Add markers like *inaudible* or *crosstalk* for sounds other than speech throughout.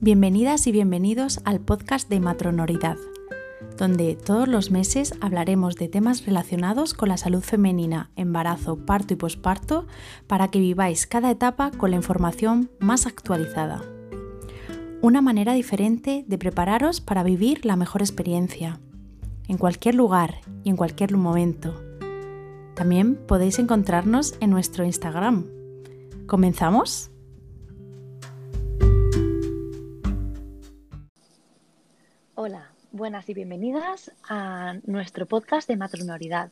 Bienvenidas y bienvenidos al podcast de Matronoridad, donde todos los meses hablaremos de temas relacionados con la salud femenina, embarazo, parto y posparto, para que viváis cada etapa con la información más actualizada. Una manera diferente de prepararos para vivir la mejor experiencia, en cualquier lugar y en cualquier momento. También podéis encontrarnos en nuestro Instagram. ¿Comenzamos? Buenas y bienvenidas a nuestro podcast de matronoridad.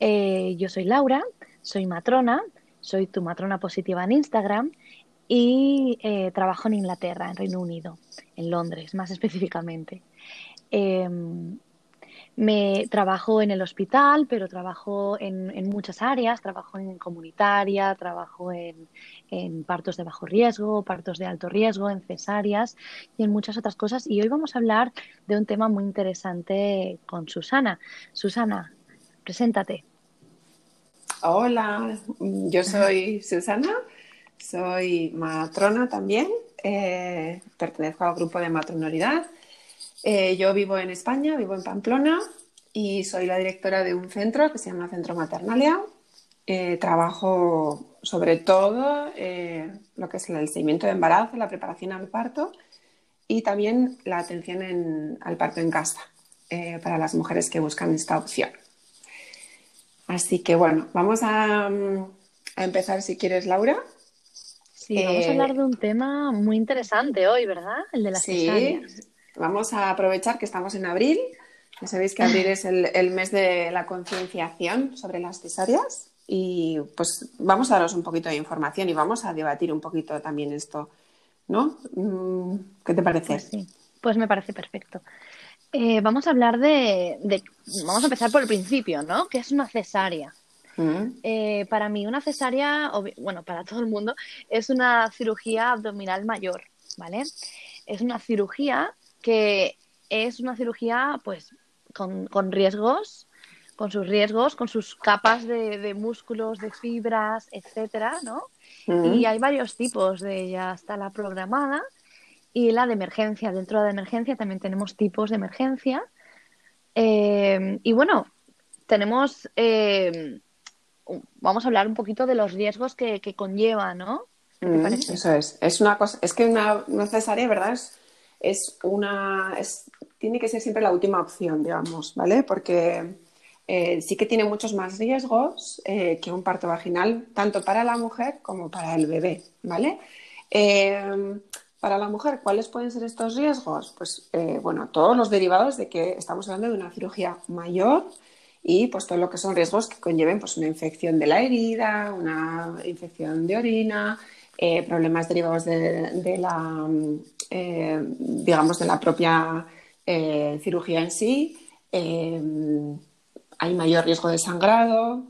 Eh, yo soy Laura, soy matrona, soy tu matrona positiva en Instagram y eh, trabajo en Inglaterra, en Reino Unido, en Londres más *laughs* específicamente. Em, me trabajo en el hospital, pero trabajo en, muchas áreas, trabajo en comunitaria, trabajo en, partos de bajo riesgo, partos de alto riesgo, en cesáreas y en muchas otras cosas. Y hoy vamos a hablar de un tema muy interesante con Susana. Susana, preséntate. Hola, yo soy Susana, soy matrona también, eh, pertenezco al grupo de matronoridad eh, yo vivo en España, vivo en Pamplona y soy la directora de un centro que se llama Centro Maternalia. Eh, trabajo sobre todo eh, lo que es el seguimiento de embarazo, la preparación al parto y también la atención al parto en casa para las mujeres que buscan esta opción. Así que bueno, vamos a, empezar si quieres, Laura. Sí, vamos a hablar de un tema muy interesante hoy, ¿verdad? El de las sí, Vamos a aprovechar que estamos en abril. Ya sabéis que abril *laughs* es el, mes de la concienciación sobre las cesáreas y pues vamos a daros un poquito de información y vamos a debatir un poquito también esto, ¿no? Mm, ¿Qué te parece? Pues sí, pues me parece perfecto. Eh, vamos a hablar de, Vamos a empezar por el principio, ¿no? ¿Qué es una cesárea? Mm. Eh, para mí una cesárea, bueno, para todo el mundo, es una cirugía abdominal mayor, ¿vale? Es una cirugía que es una cirugía pues con, riesgos, con sus riesgos, con sus capas de, músculos, de fibras, etcétera, ¿no? Y hay varios tipos de ella. Está la programada y la de emergencia. Dentro de la emergencia también tenemos tipos de emergencia. Eh, y bueno, tenemos. Eh, vamos a hablar un poquito de los riesgos que, conlleva, ¿no? eso es. Es una cosa. Es que una, una cesárea, ¿verdad? Es es una, tiene que ser siempre la última opción, digamos, ¿vale? Porque eh, sí que tiene muchos más riesgos eh, que un parto vaginal, tanto para la mujer como para el bebé, ¿vale? Eh, para la mujer, ¿cuáles pueden ser estos riesgos? Pues, bueno, todos los derivados de que estamos hablando de una cirugía mayor y pues todo lo que son riesgos que conlleven pues una infección de la herida, una infección de orina, problemas derivados de la eh, digamos, de la propia eh, cirugía en sí. Eh, hay mayor riesgo de sangrado.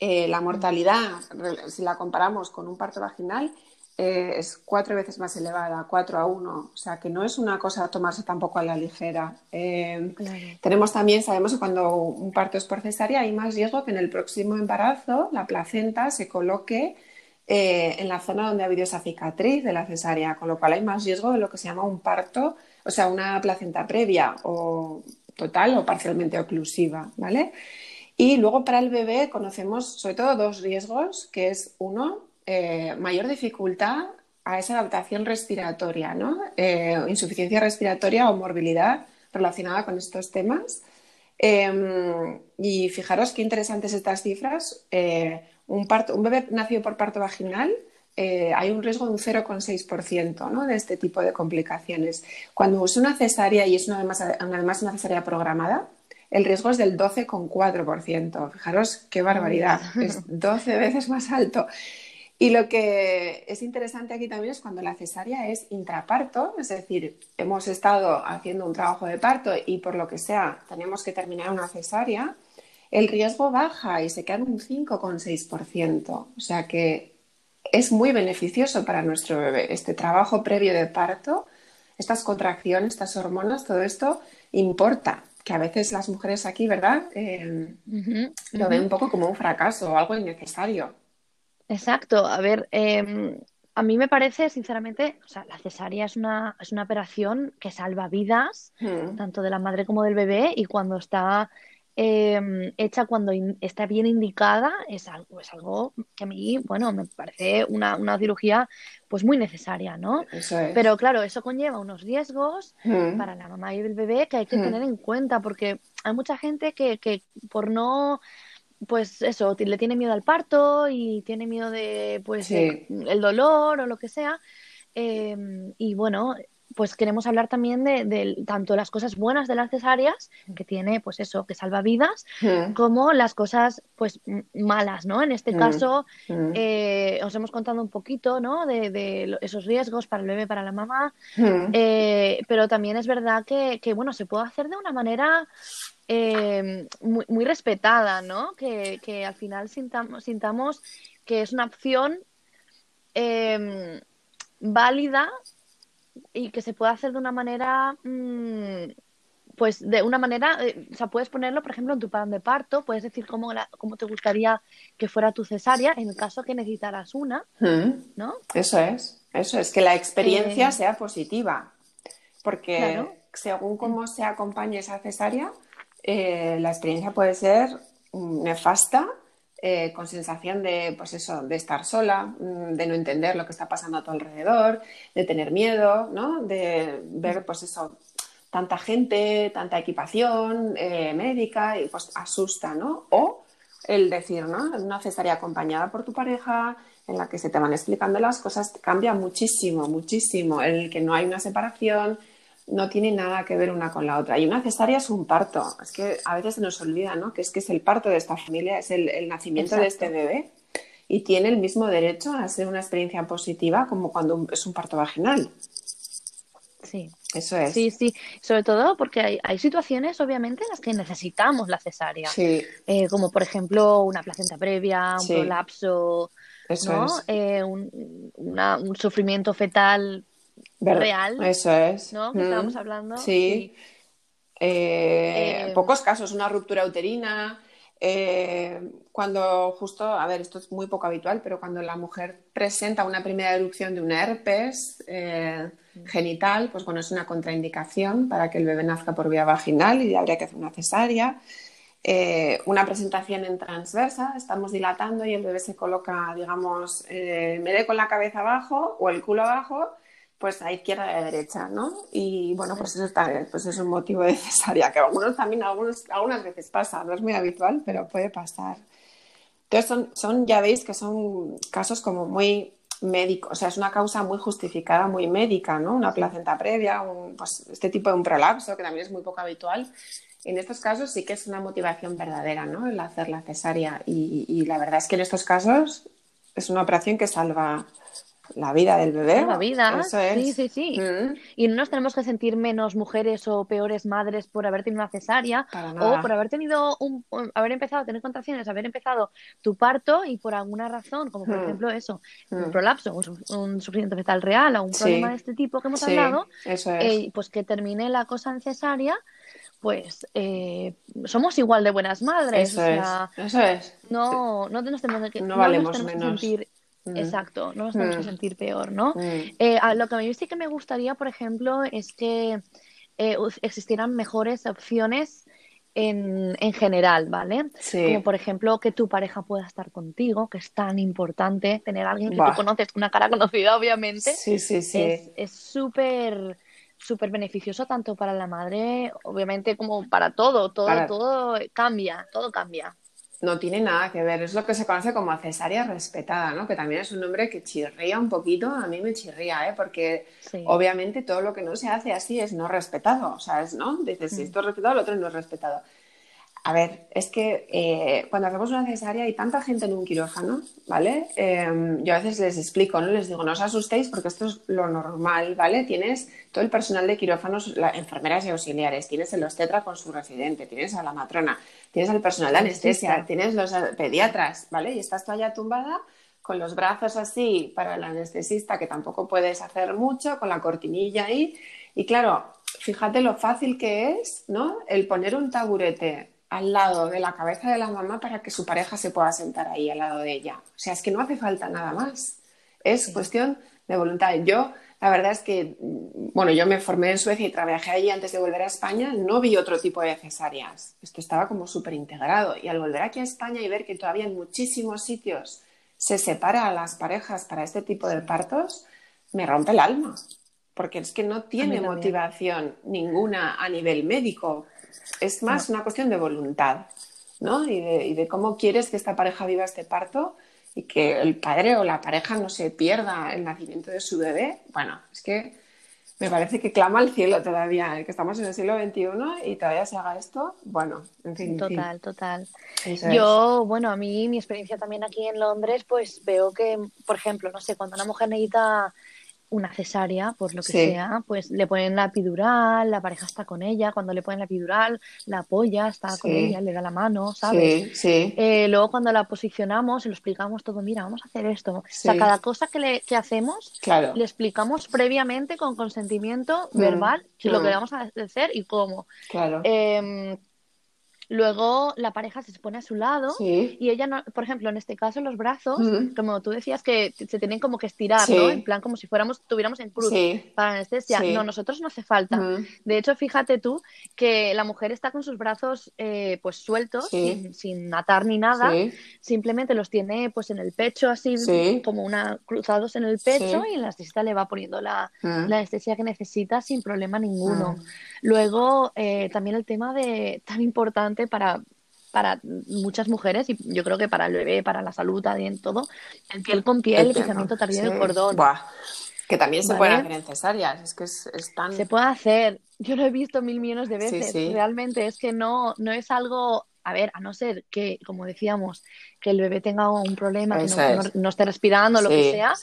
la mortalidad, si la comparamos con un parto vaginal, es cuatro veces más elevada, cuatro a uno. O sea, que no es una cosa a tomarse tampoco a la ligera. Tenemos también, sabemos que cuando un parto es por cesárea hay más riesgo que en el próximo embarazo la placenta se coloque eh, en la zona donde ha habido esa cicatriz de la cesárea, con lo cual hay más riesgo de lo que se llama un parto, o sea, una placenta previa o total o parcialmente oclusiva, ¿vale? Y luego para el bebé conocemos sobre todo dos riesgos, que es uno, eh, mayor dificultad a esa adaptación respiratoria, ¿no? Eh, insuficiencia respiratoria o morbilidad relacionada con estos temas. Em, y fijaros qué interesantes estas cifras un, parto, un bebé nacido por parto vaginal eh, hay un riesgo de un 0,6% ¿no? de este tipo de complicaciones. Cuando es una cesárea y es una, además, además, una cesárea programada, el riesgo es del 12,4%. Fijaros qué barbaridad, es 12 veces más alto. Y lo que es interesante aquí también es cuando la cesárea es intraparto, es decir, hemos estado haciendo un trabajo de parto y por lo que sea tenemos que terminar una cesárea, el riesgo baja y se queda en un 5,6%. O sea que es muy beneficioso para nuestro bebé. Este trabajo previo de parto, estas contracciones, estas hormonas, todo esto importa. Que a veces las mujeres aquí, ¿verdad? Eh, lo ven un poco como un fracaso o algo innecesario. Exacto. A ver, em, a mí me parece, sinceramente, o sea, la cesárea es una, es una operación que salva vidas, Mm. tanto de la madre como del bebé, y cuando está eh, hecha, cuando está bien indicada, es algo, es algo que a mí, bueno, me parece una, una cirugía pues muy necesaria, ¿no? Eso es. Pero claro, eso conlleva unos riesgos Mm. para la mamá y el bebé que hay que Mm. tener en cuenta, porque hay mucha gente que, que por no, pues eso, le tiene miedo al parto y tiene miedo de, pues, Sí. el dolor o lo que sea. Eh, y bueno, pues queremos hablar también de, de tanto las cosas buenas de las cesáreas, que tiene, pues eso, que salva vidas, Mm. como las cosas, pues, malas, ¿no? En este Mm. caso, Mm. eh, os hemos contado un poquito, ¿no? De, de esos riesgos para el bebé, para la mamá. Eh, pero también es verdad que, que, bueno, se puede hacer de una manera eh, muy, muy respetada, ¿no? Que, que al final sintamos, sintamos que es una opción eh, válida y que se puede hacer de una manera, mm, pues de una manera, eh, o sea, puedes ponerlo, por ejemplo, en tu plan de parto, puedes decir cómo, la- cómo te gustaría que fuera tu cesárea en el caso que necesitaras una, Mm. ¿no? Eso es, eso es, que la experiencia Eh, sea positiva, porque Claro. según cómo se acompañe esa cesárea, eh, la experiencia puede ser mm, nefasta, eh, con sensación de, pues eso, de estar sola, mm, de no entender lo que está pasando a tu alrededor, de tener miedo, ¿no? De ver, pues eso, tanta gente, tanta equipación eh, médica y pues asusta, ¿no? O el decir, ¿no? Una cesárea acompañada por tu pareja, en la que se te van explicando las cosas, cambia muchísimo, muchísimo. El que no hay una separación, no tiene nada que ver una con la otra. Y una cesárea es un parto. Es que a veces se nos olvida, ¿no? Que es que es el parto de esta familia, es el, el nacimiento de este bebé. Y tiene el mismo derecho a ser una experiencia positiva como cuando es un parto vaginal. Sí. Eso es. Sí, sí, sobre todo porque hay, hay situaciones, obviamente, en las que necesitamos la cesárea, Sí, Eh, como por ejemplo una placenta previa, un Sí. prolapso, eso ¿no? es. Eh, un, una- un sufrimiento fetal Ver- real, Eso es. ¿no? Que Mm. estábamos hablando. Sí. Eh, Eh, pocos casos, una ruptura uterina, eh, cuando justo, a ver, esto es muy poco habitual, pero cuando la mujer presenta una primera erupción de una herpes eh, genital, pues bueno, es una contraindicación para que el bebé nazca por vía vaginal y habría que hacer una cesárea. Eh, una presentación en transversa, estamos dilatando y el bebé se coloca, digamos, vez de con la cabeza abajo o el culo abajo, pues a izquierda y a derecha, ¿no? Y bueno, pues eso está, pues es un motivo de cesárea, que algunos también, algunos, algunas veces pasa, no es muy habitual, pero puede pasar. Entonces son, son, ya veis que son casos como muy médicos, o sea, es una causa muy justificada, muy médica, ¿no? Una placenta previa, un, pues este tipo de un prolapso, que también es muy poco habitual. En estos casos sí que es una motivación verdadera, ¿no? El hacer la cesárea. Y, y la verdad es que en estos casos es una operación que salva la vida del bebé. La vida, Eso es. sí, sí, sí. Mm, Y no nos tenemos que sentir menos mujeres o peores madres por haber tenido una cesárea o por haber tenido un, haber empezado a tener contracciones, haber empezado tu parto y por alguna razón, como por Mm. ejemplo eso, un Mm. prolapso, un, un sufrimiento fetal real o un Sí. problema de este tipo que hemos Sí, hablado, eso es. eh, pues que termine la cosa en cesárea, pues eh, somos igual de buenas madres. eso o sea, es. Eso es. no, no nos tenemos que, No nos que sentir. Exacto, no nos tenemos que Mm. sentir peor, ¿no? Mm. Eh, a lo que a mí sí que me gustaría, por ejemplo, es que eh, existieran mejores opciones en, en general, ¿vale? Sí. Como por ejemplo que tu pareja pueda estar contigo, que es tan importante tener a alguien que Buah. tú conoces, una cara *laughs* conocida, obviamente. Sí, sí, sí. Es es súper súper beneficioso tanto para la madre, obviamente, como para todo, todo, Para- todo cambia, todo cambia. No tiene nada que ver, es lo que se conoce como cesárea respetada, ¿no? Que también es un nombre que chirría un poquito, a mí me chirría, ¿eh? Porque Sí. obviamente todo lo que no se hace así es no respetado, o sea, es, ¿no? Dices, si esto es respetado, lo otro no es respetado. A ver, es que eh, cuando hacemos una cesárea hay tanta gente en un quirófano, ¿vale? Eh, yo a veces les explico, ¿no? Les digo, no os asustéis porque esto es lo normal, ¿vale? Tienes todo el personal de quirófanos, la- enfermeras y auxiliares, tienes el obstetra con su residente, tienes a la matrona, tienes al personal de anestesia, tienes los eh, pediatras, ¿vale? Y estás tú allá tumbada con los brazos así para el anestesista, que tampoco puedes hacer mucho, con la cortinilla ahí. Y claro, fíjate lo fácil que es, ¿no? El poner un taburete al lado de la cabeza de la mamá para que su pareja se pueda sentar ahí al lado de ella. O sea, es que no hace falta nada más. Es cuestión de voluntad. Yo, la verdad es que, bueno, yo me formé en Suecia y trabajé allí antes de volver a España, no vi otro tipo de cesáreas. Esto estaba como súper integrado. Y al volver aquí a España y ver que todavía en muchísimos sitios se separa a las parejas para este tipo de partos, me rompe el alma. Porque es que no tiene motivación ninguna a nivel médico. Es más una cuestión de voluntad, ¿no? Y de, y de cómo quieres que esta pareja viva este parto y que el padre o la pareja no se pierda el nacimiento de su bebé, bueno, es que me parece que clama al cielo todavía, que estamos en el siglo XXI y todavía se haga esto, bueno, en fin. Total, total. Yo, bueno, a mí mi experiencia también aquí en Londres, pues veo que, por ejemplo, no sé, cuando una mujer necesita una cesárea, por lo que sea, pues le ponen la epidural, la pareja está con ella, cuando le ponen la epidural, la apoya, está con ella, le da la mano, ¿sabes? Sí, eh, luego cuando la posicionamos y lo explicamos todo, mira, vamos a hacer esto. O sea, cada cosa que, le, que hacemos, le explicamos previamente con consentimiento mm, verbal lo que mm. vamos a hacer y cómo. Claro. Em, Luego la pareja se pone a su lado y ella, no, por ejemplo, en este caso los brazos, como tú decías que se tienen como que estirar, ¿no? En plan como si fuéramos, tuviéramos en cruz para anestesia. No, nosotros no hace falta. De hecho, fíjate tú que la mujer está con sus brazos eh, pues sueltos, sin, atar ni nada, simplemente los tiene pues en el pecho así como una cruzados en el pecho y la anestesista le va poniendo la, anestesia que necesita sin problema ninguno. Luego eh, también el tema de tan importante para, para muchas mujeres y yo creo que para el bebé, para la salud, también todo, el piel con piel, el pensamiento tardío del cordón. Que también se puede hacer en cesáreas, es que es, tan... Se puede hacer, yo lo he visto mil millones de veces, realmente es que no, no es algo a ver, a no ser que, como decíamos, que el bebé tenga un problema, que no, esté respirando, lo que sea,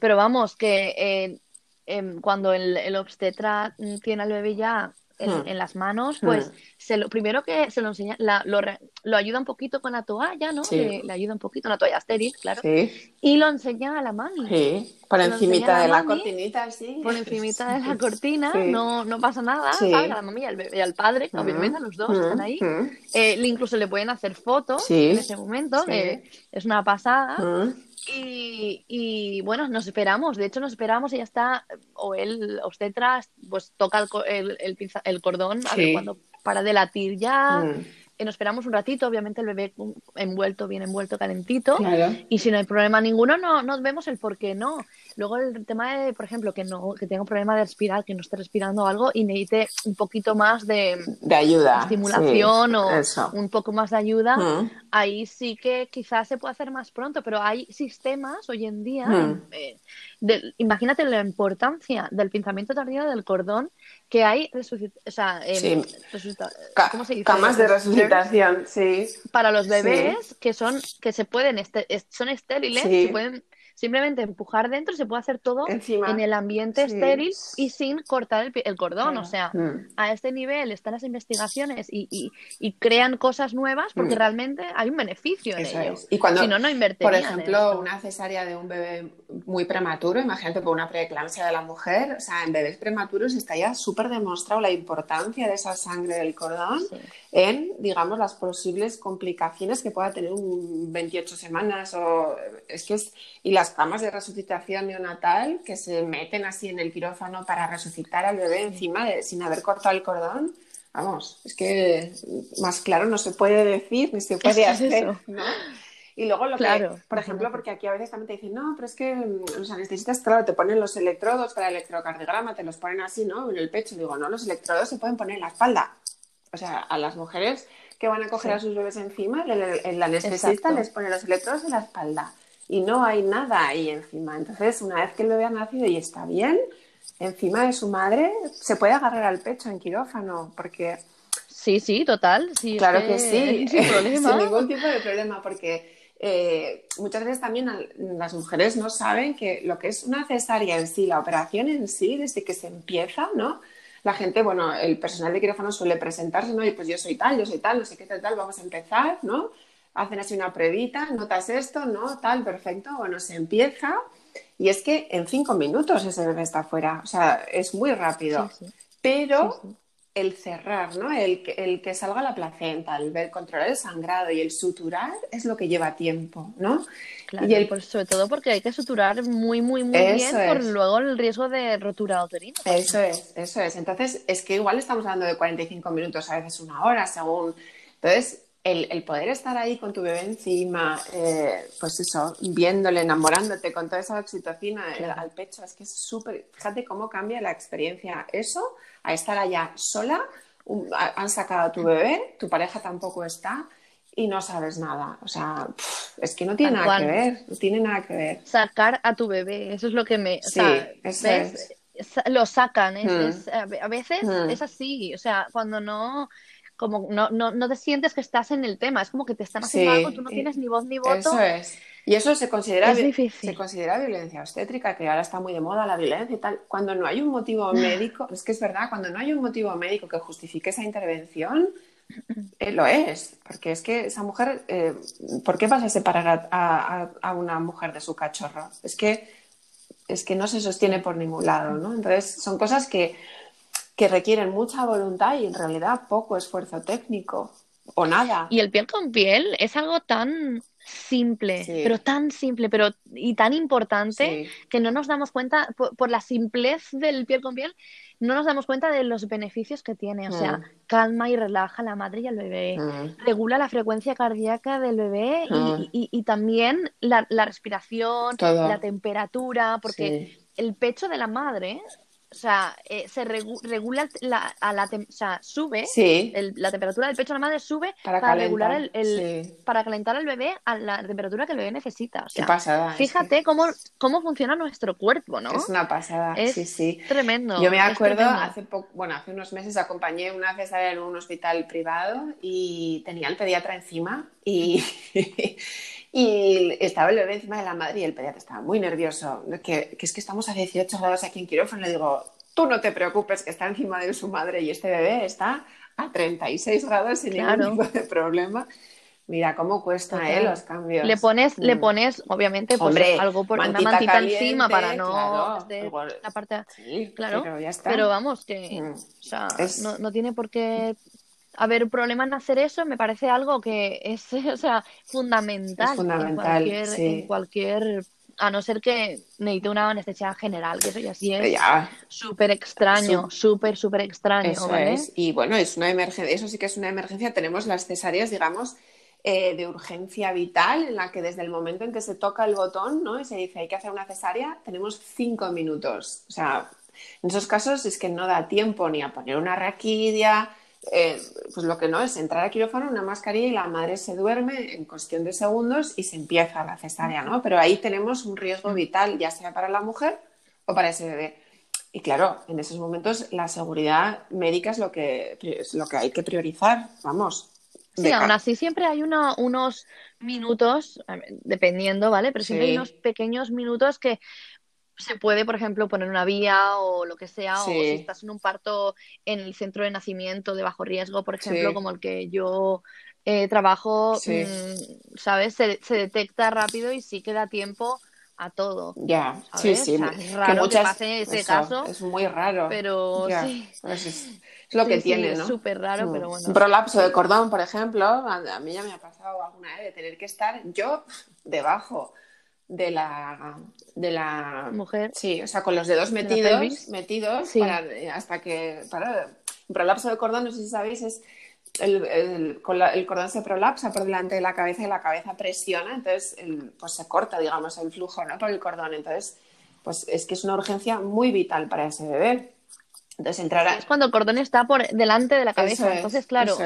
pero vamos, que eh, em, cuando el, el, obstetra tiene al bebé ya Hmm. en, las manos, hmm. pues se lo, primero que se lo enseña, lo, lo, ayuda un poquito con la toalla, ¿no? Le, ayuda un poquito, una toalla estéril, claro. Y lo enseña a la mami. Sí, por encimita de la cortinita, sí. Por encimita de la *laughs* cortina, no, no pasa nada, ¿sabes? A la mami y al, y al padre, hmm. obviamente, los dos están ahí. Eh, incluso le pueden hacer fotos en ese momento, eh, es una pasada. Y, y, bueno, nos esperamos, de hecho nos esperamos y ya está, o él, obstetra, pues toca el, el, el, cordón, a ver cuándo para de latir ya. Mm. Nos esperamos un ratito, obviamente el bebé envuelto, bien envuelto, calentito, y si no hay problema ninguno, no, no vemos el por qué no. Luego el tema de, por ejemplo, que no que tenga un problema de respirar, que no esté respirando algo y necesite un poquito más de, de ayuda, estimulación o un poco más de ayuda, mm. ahí sí que quizás se puede hacer más pronto, pero hay sistemas hoy en día, mm. eh, imagínate la importancia del pinzamiento tardío del cordón que hay o sea, ¿cómo se dice? camas de resucitación, sí. Para los bebés que son que se pueden este, son estériles, se pueden simplemente empujar dentro se puede hacer todo en el ambiente estéril y sin cortar el, cordón. O sea, mm. a este nivel están las investigaciones y, crean cosas nuevas porque mm. realmente hay un beneficio en ello. Y cuando, si no, no Por ejemplo, una cesárea de un bebé muy prematuro, imagínate por una preeclampsia de la mujer, o sea, en bebés prematuros está ya súper demostrado la importancia de esa sangre del cordón en, digamos, las posibles complicaciones que pueda tener un 28 semanas o es que es y las camas de resucitación neonatal que se meten así en el quirófano para resucitar al bebé encima de, sin haber cortado el cordón. Vamos, es que más claro no se puede decir ni se puede hacer, ¿no? Y luego lo que, por ejemplo, porque aquí a veces también te dicen, no, pero es que mm, los anestesistas, claro, te ponen los electrodos para el electrocardiograma, te los ponen así, ¿no? En el pecho. Digo, no, los electrodos se pueden poner en la espalda. O sea, a las mujeres que van a coger a sus bebés encima, el, el anestesista les pone los electrodos en la espalda y no hay nada ahí encima. Entonces, una vez que el bebé ha nacido y está bien, encima de su madre, se puede agarrar al pecho en quirófano, porque... Sí, sí, total. Sí, claro que, sí, *laughs* sin, *laughs* sin ningún tipo de problema, porque eh, muchas veces también las mujeres no saben que lo que es una cesárea en sí, la operación en sí, desde que se empieza, ¿no? La gente, bueno, el personal de quirófano suele presentarse, ¿no? Y pues yo soy tal, yo soy tal, no sé qué tal, tal, vamos a empezar, ¿no? hacen así una pruebita, notas esto, ¿no? Tal, perfecto, bueno, se empieza y es que en cinco minutos ese bebé está fuera, o sea, es muy rápido. Pero el cerrar, ¿no? El, el que salga la placenta, el ver, controlar el sangrado y el suturar es lo que lleva tiempo, ¿no? Claro, y el... sobre todo porque hay que suturar muy, muy, muy bien por luego el riesgo de rotura uterina. Eso es, eso es. Entonces, es que igual estamos hablando de 45 minutos, a veces una hora, según... Entonces, el, poder estar ahí con tu bebé encima, eh, pues eso, viéndole, enamorándote con toda esa oxitocina al pecho, es que es súper, fíjate cómo cambia la experiencia eso a estar allá sola, han sacado a tu bebé, tu pareja tampoco está y no sabes nada. O sea, es que no tiene nada que ver, no tiene nada que ver. Sacar a tu bebé, eso es lo que me... Sí, ¿ves? Lo sacan, es, hmm. a veces hmm. es así, o sea, cuando no como no, no, no te sientes que estás en el tema, es como que te están haciendo algo, tú no tienes ni voz ni voto. Eso es. Y eso se considera, se considera violencia obstétrica, que ahora está muy de moda la violencia y tal. Cuando no hay un motivo *laughs* médico, es que es verdad, cuando no hay un motivo médico que justifique esa intervención, eh, lo es. Porque es que esa mujer, eh, ¿por qué vas a separar a, a, una mujer de su cachorro? Es que, es que no se sostiene por ningún lado, ¿no? Entonces, son cosas que que requieren mucha voluntad y en realidad poco esfuerzo técnico o nada. Y el piel con piel es algo tan simple, pero tan simple, pero y tan importante que no nos damos cuenta por, la simplez del piel con piel, no nos damos cuenta de los beneficios que tiene. O sea, mm. calma y relaja a la madre y al bebé, mm. regula la frecuencia cardíaca del bebé y, mm. también la, respiración, la temperatura, porque el pecho de la madre o sea, eh, se regula la, a la o sea, sube, la temperatura del pecho de la madre sube para, regular el, para calentar al bebé a la temperatura que el bebé necesita. O sea, pasada. Fíjate cómo, cómo funciona nuestro cuerpo, ¿no? Es una pasada, es sí, sí. Tremendo. Yo me acuerdo, hace poco, bueno, hace unos meses acompañé una cesárea en un hospital privado y tenía el pediatra encima y *laughs* Y estaba el bebé encima de la madre y el pediatra estaba muy nervioso, que, que es que estamos a 18 grados aquí en quirófano. Le digo, tú no te preocupes, que está encima de su madre y este bebé está a 36 grados sin ningún tipo de problema. Mira cómo cuesta eh, los cambios. Le pones, le mm. pones, obviamente, pues, algo por una mantita encima para no la parte. Sí, claro. Pero, ya está. pero vamos, que mm. o sea, no, no, tiene por qué haber problema en hacer eso me parece algo que es *laughs* o sea, fundamental, en, cualquier, sí. en cualquier a no ser que necesite una anestesia general, que eso ya sí es súper extraño, súper, súper extraño. Eso es. Y bueno, es una emergencia, eso sí que es una emergencia. Tenemos las cesáreas, digamos, eh, de urgencia vital, en la que desde el momento en que se toca el botón ¿no? y se dice hay que hacer una cesárea, tenemos cinco minutos. O sea, en esos casos es que no da tiempo ni a poner una raquidia, eh, pues lo que no es entrar a quirófano, una mascarilla y la madre se duerme en cuestión de segundos y se empieza la cesárea, ¿no? Pero ahí tenemos un riesgo vital, ya sea para la mujer o para ese bebé. Y claro, en esos momentos la seguridad médica es lo que, es lo que hay que priorizar, vamos. Sí, aún así siempre hay unos minutos, dependiendo, ¿vale? Pero siempre hay unos pequeños minutos que se puede, por ejemplo, poner una vía o lo que sea, o si estás en un parto en el centro de nacimiento de bajo riesgo, por ejemplo, como el que yo eh, trabajo, mm, ¿sabes? Se, detecta rápido y sí queda tiempo a todo. Ya, sí, sí. es raro que, pase ese caso. Es muy raro. Pero sí. es, lo que tiene, ¿no? Es súper raro, mm. pero bueno. Un prolapso de cordón, por ejemplo, a, mí ya me ha pasado alguna vez de tener que estar yo debajo de la, de la mujer. Sí, o sea, con los dedos metidos, metidos eh, hasta que. Para, un prolapso de cordón, no sé si sabéis, es el, el, el, cordón se prolapsa por delante de la cabeza y la cabeza presiona, entonces pues se corta, digamos, el flujo ¿no? por el cordón. Entonces, pues es que es una urgencia muy vital para ese bebé. Entonces entrará. Es cuando el cordón está por delante de la cabeza. entonces, claro,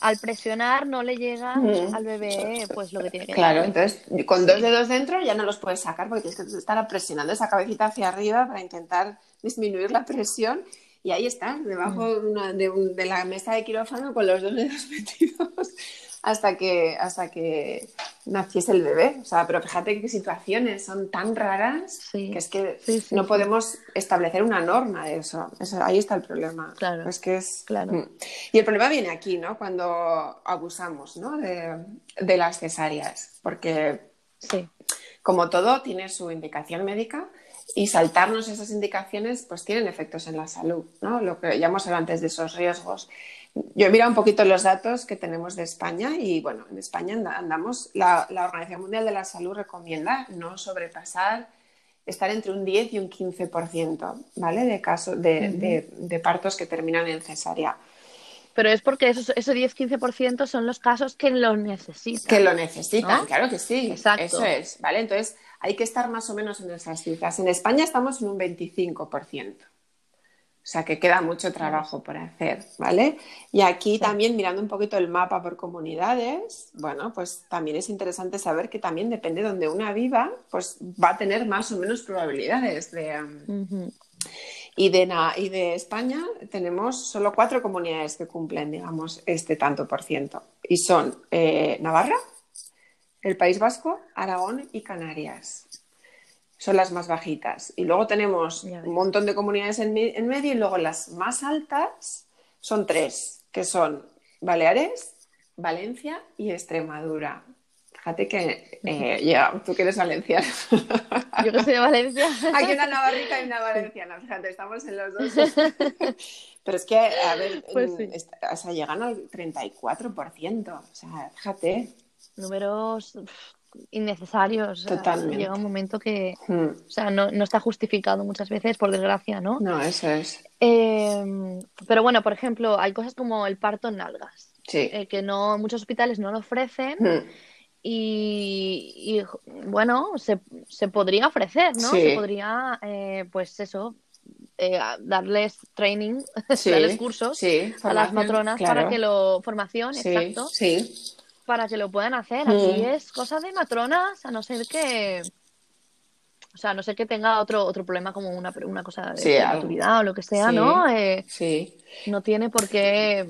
al presionar no le llega al bebé pues lo que tiene que Claro, entonces con dos dedos dentro ya no los puedes sacar porque tienes que estar presionando esa cabecita hacia arriba para intentar disminuir la presión. Y ahí está, debajo de, de, la mesa de quirófano con los dos dedos *laughs* metidos hasta que, hasta que naciese el bebé. O sea, pero fíjate qué situaciones son tan raras que es que no podemos establecer una norma de eso. Ahí está el problema. Claro. Es que es... Claro. Mm. Y el problema viene aquí, ¿no? Cuando abusamos ¿no? de, de las cesáreas. Porque, como todo, tiene su indicación médica y saltarnos esas indicaciones pues tienen efectos en la salud, ¿no? Lo que ya hemos hablado antes de esos riesgos. Yo he mirado un poquito los datos que tenemos de España y bueno, en España andamos, la, Organización Mundial de la Salud recomienda no sobrepasar, estar entre un 10 y un 15%, ¿vale? De casos, de, de, partos que terminan en cesárea. Pero es porque esos, ese 10-15% son los casos que lo necesitan. Que lo necesitan, claro que sí. Exacto. Eso es, ¿vale? Entonces, hay que estar más o menos en esas cifras. En España estamos en un 25%. O sea que queda mucho trabajo por hacer, ¿vale? Y aquí también mirando un poquito el mapa por comunidades, bueno, pues también es interesante saber que también depende de donde una viva, pues va a tener más o menos probabilidades de... Um, y, de y de España tenemos solo cuatro comunidades que cumplen, digamos, este tanto por ciento. Y son eh, Navarra, el País Vasco, Aragón y Canarias son las más bajitas. Y luego tenemos un montón de comunidades en, medio y luego las más altas son tres, que son Baleares, Valencia y Extremadura. Fíjate que eh, ya, tú que eres valenciana. Yo que soy de Valencia. *laughs* Aquí una navarrica y una valenciana. Fíjate, estamos en los dos. *laughs* Pero es que, a ver, pues o sea, llegan al 34%. O sea, fíjate. Números innecesarios. llega un momento que hmm. o sea, no, está justificado muchas veces, por desgracia, ¿no? No, eso es. Em, pero bueno, por ejemplo, hay cosas como el parto en nalgas, eh, que no muchos hospitales no lo ofrecen. Hmm. Y, bueno, se, se, podría ofrecer, ¿no? Se podría, eh, pues eso, eh, darles training, *laughs* darles cursos a las matronas para que lo. Formación, exacto. Sí para que lo puedan hacer. Aquí mm. es cosa de matronas, a no ser que. O sea, a no ser que tenga otro, otro problema como una, una cosa de sí, o lo que sea, ¿no? Eh, sí. No tiene por qué,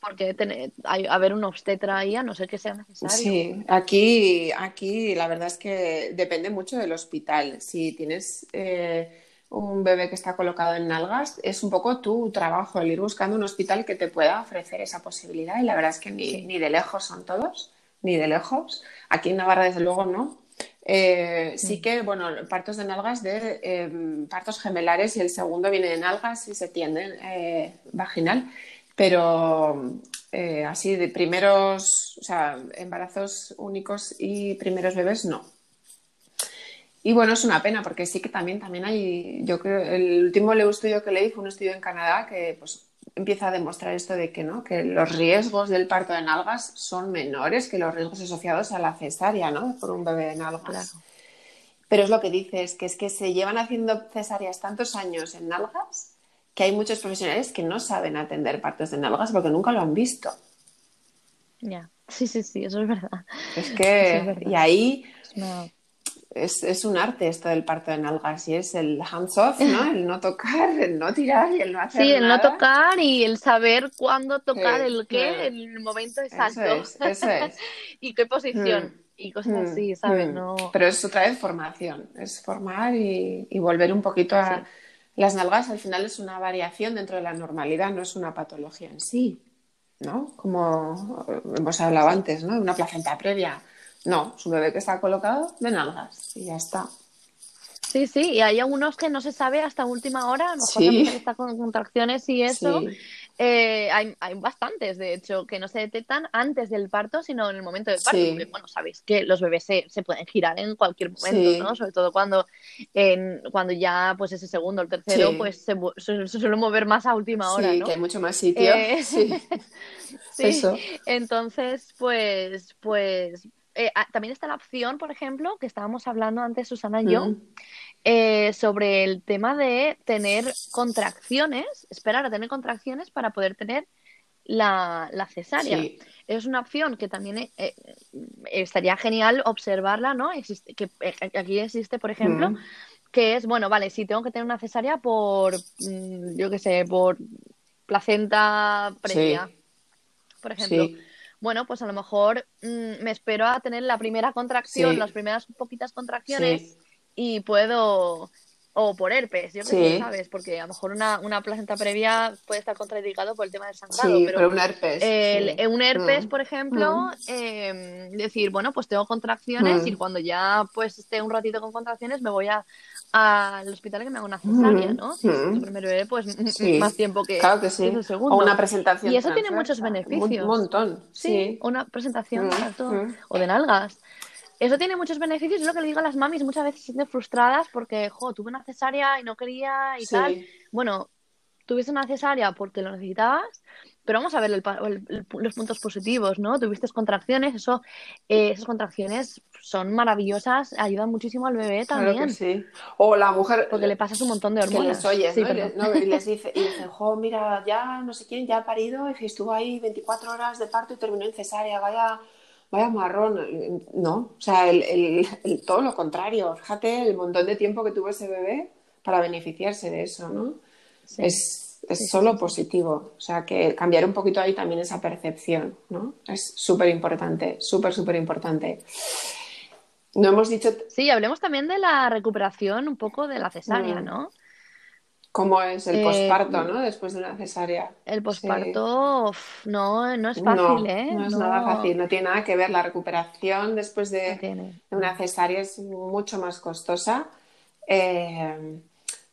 por qué tener, haber un obstetra ahí, a no ser que sea necesario. Sí, aquí, aquí la verdad es que depende mucho del hospital. Si tienes. Eh, un bebé que está colocado en nalgas, es un poco tu trabajo, el ir buscando un hospital que te pueda ofrecer esa posibilidad. Y la verdad es que ni, de lejos son todos, ni de lejos. Aquí en Navarra, desde luego, no. Eh, sí que, bueno, partos de nalgas de em, partos gemelares y el segundo viene de nalgas y se tiende eh, vaginal, pero eh, así de primeros, o sea, embarazos únicos y primeros bebés no. Y bueno, es una pena porque sí que también, también hay, yo creo, el último estudio que leí fue un estudio en Canadá que pues empieza a demostrar esto de que no, que los riesgos del parto de nalgas son menores que los riesgos asociados a la cesárea, ¿no? Por un bebé de nalgas. Pero es lo que dices, que es que se llevan haciendo cesáreas tantos años en nalgas que hay muchos profesionales que no saben atender partos de nalgas porque nunca lo han visto. Ya, sí, sí, sí, eso es verdad. Es que, y ahí, es, es, un arte esto del parto de nalgas y es el hands off, ¿no? *laughs* El no tocar, el no tirar y el no hacer Sí, el no tocar y el saber cuándo tocar el qué en el momento exacto. Eso es, eso es. *laughs* y qué posición. Mm. Y cosas mm. así, ¿sabes? Mm. No... Pero es otra vez formación, es formar y, y volver un poquito a... Las nalgas al final es una variación dentro de la normalidad, no es una patología en sí, ¿no? Como hemos hablado antes, ¿no? Una placenta previa no, su bebé que está colocado de nalgas y ya está. Sí, sí, y hay algunos que no se sabe hasta última hora, a lo mejor está con contracciones y eso. Eh, hay, hay, bastantes, de hecho, que no se detectan antes del parto, sino en el momento del parto. Porque, bueno, sabéis que los bebés se, se pueden girar en cualquier momento, ¿no? Sobre todo cuando, en, cuando ya, pues ese segundo o el tercero, pues se, se, suele mover más a última hora, ¿no? que hay mucho más sitio. Eh, sí. *laughs* Eso. Entonces, pues, pues eh, ah, también está la opción, por ejemplo, que estábamos hablando antes Susana y yo, eh, sobre el tema de tener contracciones, esperar a tener contracciones para poder tener la, cesárea. Es una opción que también eh, estaría genial observarla, ¿no? Existe, que aquí existe, por ejemplo, que es, bueno, vale, si tengo que tener una cesárea por, mm, yo qué sé, por placenta previa, por ejemplo bueno, pues a lo mejor mm, me espero a tener la primera contracción, las primeras poquitas contracciones y puedo, o por herpes, yo qué sé, ¿sabes? Porque a lo mejor una, una, placenta previa puede estar contraindicado por el tema del sangrado. Sí, pero, un herpes. El, Un herpes, mm. por ejemplo, mm. em, decir, bueno, pues tengo contracciones y cuando ya pues esté un ratito con contracciones me voy a, al hospital que me haga una cesárea, ¿no? Si es tu primer bebé, pues más tiempo que, claro que sí. segundo. O una presentación. Y eso tiene muchos beneficios. Un montón. Sí, una presentación o de nalgas. Eso tiene muchos beneficios, es lo que le digo a las mamis, muchas veces se sienten frustradas porque, jo, tuve una cesárea y no quería y tal. Bueno, tuviste una cesárea porque lo necesitabas, pero vamos a ver los puntos positivos, ¿no? Tuviste contracciones, eso, eh, esas contracciones son maravillosas, ayudan muchísimo al bebé también. Claro que sí. O la mujer... Porque le pasas un montón de hormonas. Que les oyes, ¿no? Y, les dice, y dicen, *laughs* jo, mira, ya no sé quién, ya ha parido, y estuvo ahí 24 horas de parto y terminó en cesárea, vaya vaya marrón. No, o sea, el, todo lo contrario. Fíjate el montón de tiempo que tuvo ese bebé para beneficiarse de eso, ¿no? Es, es solo positivo. O sea, que cambiar un poquito ahí también esa percepción, ¿no? Es súper importante, súper, súper importante. No hemos dicho... Sí, hablemos también de la recuperación un poco de la cesárea, mm. ¿no? ¿Cómo es el posparto, eh, no? Después de una cesárea. El posparto no, no es fácil, ¿eh? No es nada fácil, no tiene nada que ver. La recuperación después de, una cesárea es mucho más costosa. Eh,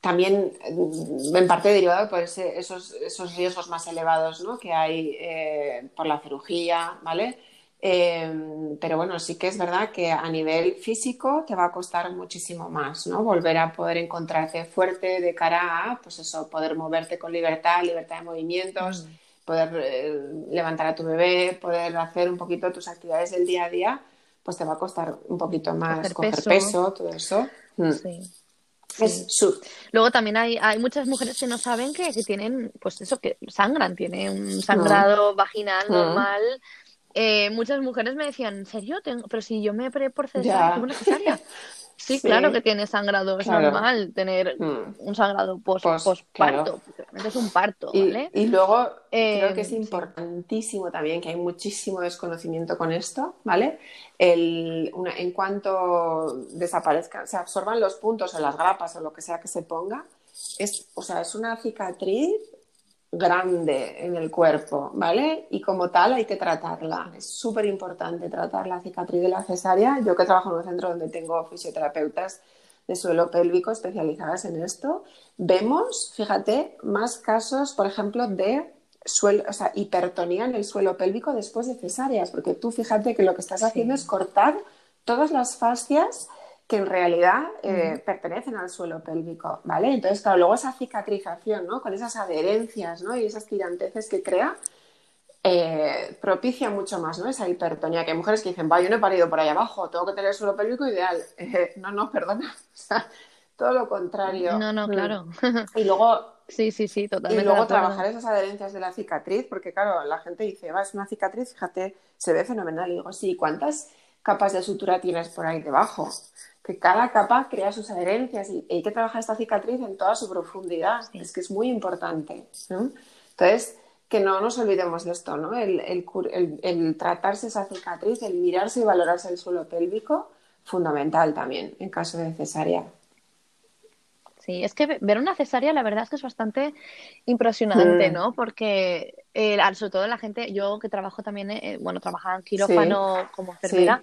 también mm, en parte derivado por esos, esos riesgos más elevados ¿no? que hay eh, por la cirugía, ¿vale? Em, pero bueno, sí que es verdad que a nivel físico te va a costar muchísimo más, ¿no? Volver a poder encontrarte fuerte de cara a, pues eso, poder moverte con libertad, libertad de movimientos, mm. poder eh, levantar a tu bebé, poder hacer un poquito tus actividades del día a día, pues te va a costar un poquito más coger, peso. todo eso. Luego también hay, hay muchas mujeres que no saben que, tienen, pues eso, que sangran, tienen un sangrado vaginal mm. normal eh, muchas mujeres me decían, ¿en serio? Pero si yo me operé por cesárea, una cesárea. Sí, claro que tiene sangrado, es normal tener mm. un sangrado post, parto es un parto, ¿vale? Y, luego creo que es em, importantísimo también que hay muchísimo desconocimiento con esto, ¿vale? El, en cuanto desaparezcan, se absorban los puntos o las grapas o lo que sea que se ponga, es, o sea, es una cicatriz grande en el cuerpo, ¿vale? Y como tal hay que tratarla. Es súper importante tratar la cicatriz de la cesárea. Yo que trabajo en un centro donde tengo fisioterapeutas de suelo pélvico especializadas en esto, vemos, fíjate, más casos, por ejemplo, de suelo, o sea, hipertonía en el suelo pélvico después de cesáreas, porque tú fíjate que lo que estás haciendo es cortar todas las fascias que en realidad eh, pertenecen al suelo pélvico, ¿vale? Entonces, claro, luego esa cicatrización, ¿no? Con esas adherencias, ¿no? Y esas tiranteces que crea, eh, propicia mucho más, ¿no? Esa hipertonía, que hay mujeres que dicen, va, yo no he parido por ahí abajo, tengo que tener el suelo pélvico ideal. *laughs* Eh, no, no, perdona, *laughs* todo lo contrario. No, no, claro. *laughs* Y luego... Sí, sí, sí, totalmente. Y luego trabajar esas adherencias de la cicatriz, porque claro, la gente dice, va, es una cicatriz, fíjate, se ve fenomenal. Y digo, sí, ¿cuántas capas de sutura tienes por ahí debajo? Que cada capa crea sus adherencias y hay que trabajar esta cicatriz en toda su profundidad. Es que es muy importante. Entonces, que no nos olvidemos de esto, ¿no? El, el, tratarse esa cicatriz, el mirarse y valorarse el suelo pélvico, fundamental también en caso de cesárea. Sí, es que ver una cesárea la verdad es que es bastante impresionante, mm. ¿no? Porque eh, sobre todo la gente, yo que trabajo también, eh, bueno, trabajaba en quirófano como enfermera,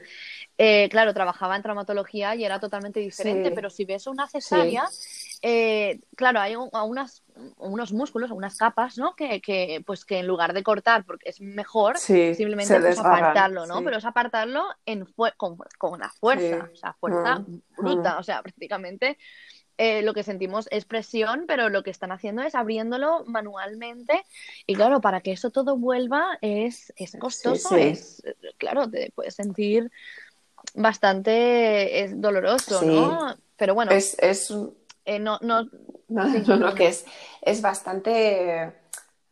eh, claro, trabajaba en traumatología y era totalmente diferente, pero si ves una cesárea, claro, hay unas, unos músculos, unas capas, ¿no? Que, que, pues que en lugar de cortar, porque es mejor simplemente pues, apartarlo, ¿no? Pero es apartarlo en con, con una fuerza, o sea, fuerza mm. bruta, mm. o sea, prácticamente eh, lo que sentimos es presión, pero lo que están haciendo es abriéndolo manualmente. Y claro, para que eso todo vuelva es, es costoso, es claro, te puedes sentir bastante es doloroso, ¿no? Pero bueno. Es, es... Eh, no, *laughs* no, no, que es, es bastante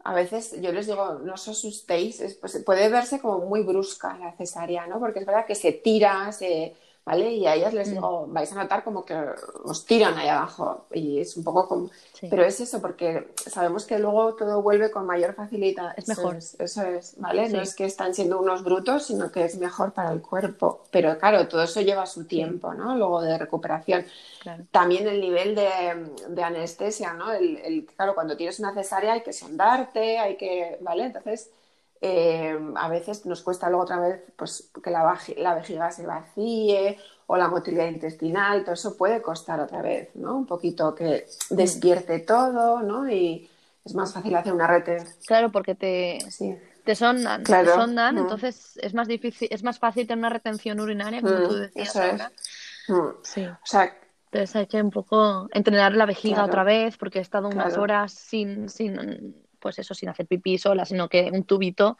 a veces yo les digo, no os asustéis, pues, puede verse como muy brusca la cesárea, ¿no? Porque es verdad que se tira, se, ¿vale? Y a ellas les mm. digo, vais a notar como que os tiran ahí abajo y es un poco como... Pero es eso, porque sabemos que luego todo vuelve con mayor facilidad. Es mejor. Eso es, ¿vale? No es que están siendo unos brutos, sino que es mejor para el cuerpo. Pero claro, todo eso lleva su tiempo, ¿no? Luego de recuperación. También el nivel de, anestesia, ¿no? El, claro, cuando tienes una cesárea hay que sondarte, hay que, ¿vale? Entonces eh, a veces nos cuesta luego otra vez pues, que la, la, vejiga se vacíe o la motilidad intestinal, todo eso puede costar otra vez, ¿no? Un poquito que despierte todo, ¿no? Y es más fácil hacer una retención. Claro, porque te, te sondan, te sondan mm. entonces es más difícil, es más fácil tener una retención urinaria, como tú mm, decías ahora. Mm. Sí. O sea, entonces hay que un poco entrenar la vejiga otra vez, porque he estado unas horas sin, sin pues eso, sin hacer pipí sola, sino que un tubito.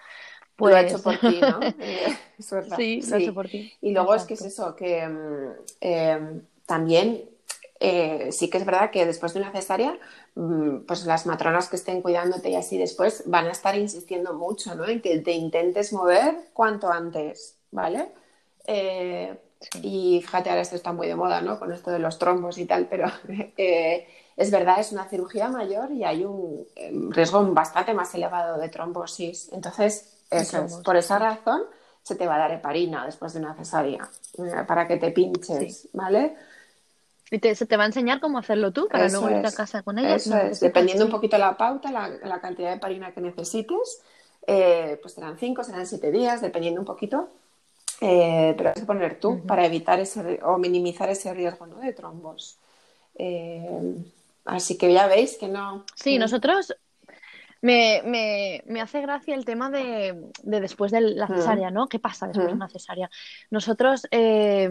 Pues... Lo ha hecho por ti, ¿no? *laughs* Eh, sí, lo ha hecho por ti. Y luego es que es eso, que mm, em, también eh, sí que es verdad que después de una cesárea, mm, pues las matronas que estén cuidándote y así después van a estar insistiendo mucho, ¿no? En que te intentes mover cuanto antes, ¿vale? Eh, y fíjate, ahora esto está muy de moda, ¿no? Con esto de los trombos y tal, pero *laughs* es verdad, es una cirugía mayor y hay un em, riesgo bastante más elevado de trombosis. Entonces, por esa razón se te va a dar heparina después de una cesárea eh, para que te pinches, ¿vale? Y se te va a enseñar cómo hacerlo tú para luego ir a casa con ella. Eso es, dependiendo un poquito la pauta, la, cantidad de heparina que necesites, eh, pues serán cinco, serán siete días, dependiendo un poquito. Eh, pero vas a poner tú para evitar ese o minimizar ese riesgo ¿no? de trombos. Eh, Así que ya veis que no. Sí, nosotros me, me, me, hace gracia el tema de, de después de la mm. cesárea, ¿no? ¿Qué pasa después de mm. una cesárea? Nosotros, eh,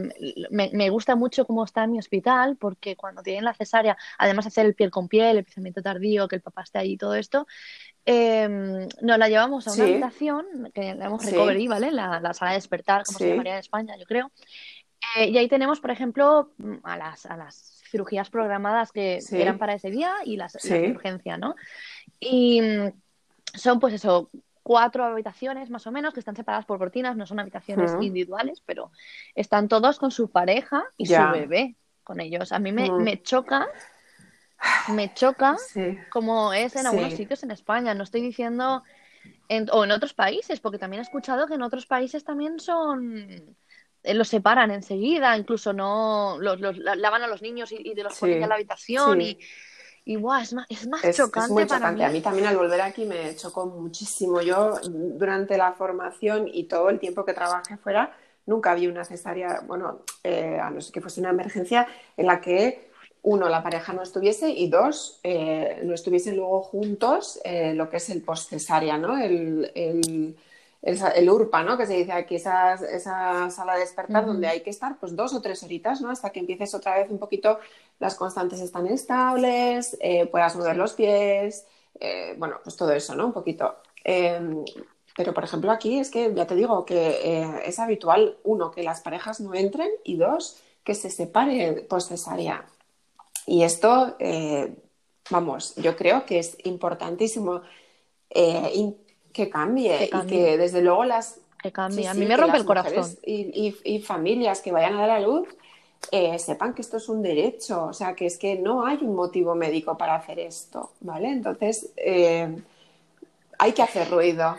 me, me, gusta mucho cómo está en mi hospital, porque cuando tienen la cesárea, además de hacer el piel con piel, el pensamiento tardío, que el papá esté ahí y todo esto, eh, nos la llevamos a una habitación, que la llamamos recovery, ¿vale? La, la, sala de despertar, como se llamaría en España, yo creo. Eh, y ahí tenemos, por ejemplo, a las, a las cirugías programadas que eran para ese día y las, de urgencia, ¿no? Y mm, son pues eso, cuatro habitaciones más o menos que están separadas por cortinas, no son habitaciones individuales, pero están todos con su pareja y su bebé con ellos. A mí me, me choca, me choca *sighs* como es en algunos sitios en España. No estoy diciendo o en otros países, porque también he escuchado que en otros países también son los separan enseguida, incluso no los, lavan a los niños y, de los ponen en la habitación y, y es más, es más chocante. Es muy chocante. A mí también al volver aquí me chocó muchísimo. Yo durante la formación y todo el tiempo que trabajé fuera, nunca vi una cesárea, bueno, eh, a no ser que fuese una emergencia, en la que uno, la pareja no estuviese y dos, eh, no estuviesen luego juntos lo que es el post cesárea, ¿no? el el, URPA, ¿no? Que se dice aquí, esa, esa sala de despertar donde hay que estar pues dos o tres horitas, ¿no? Hasta que empieces otra vez un poquito, las constantes están estables, eh, puedas mover los pies, eh, bueno, pues todo eso, ¿no? Un poquito. Em, pero, por ejemplo, aquí es que ya te digo que eh, es habitual, uno, que las parejas no entren y dos, que se separe post cesárea. Y esto, vamos, yo creo que es importantísimo que cambie, y que desde luego las... Que cambie, a mí me rompe el corazón. Y, familias que vayan a dar a luz eh, sepan que esto es un derecho, o sea, que es que no hay un motivo médico para hacer esto, ¿vale? Entonces, eh, hay que hacer ruido.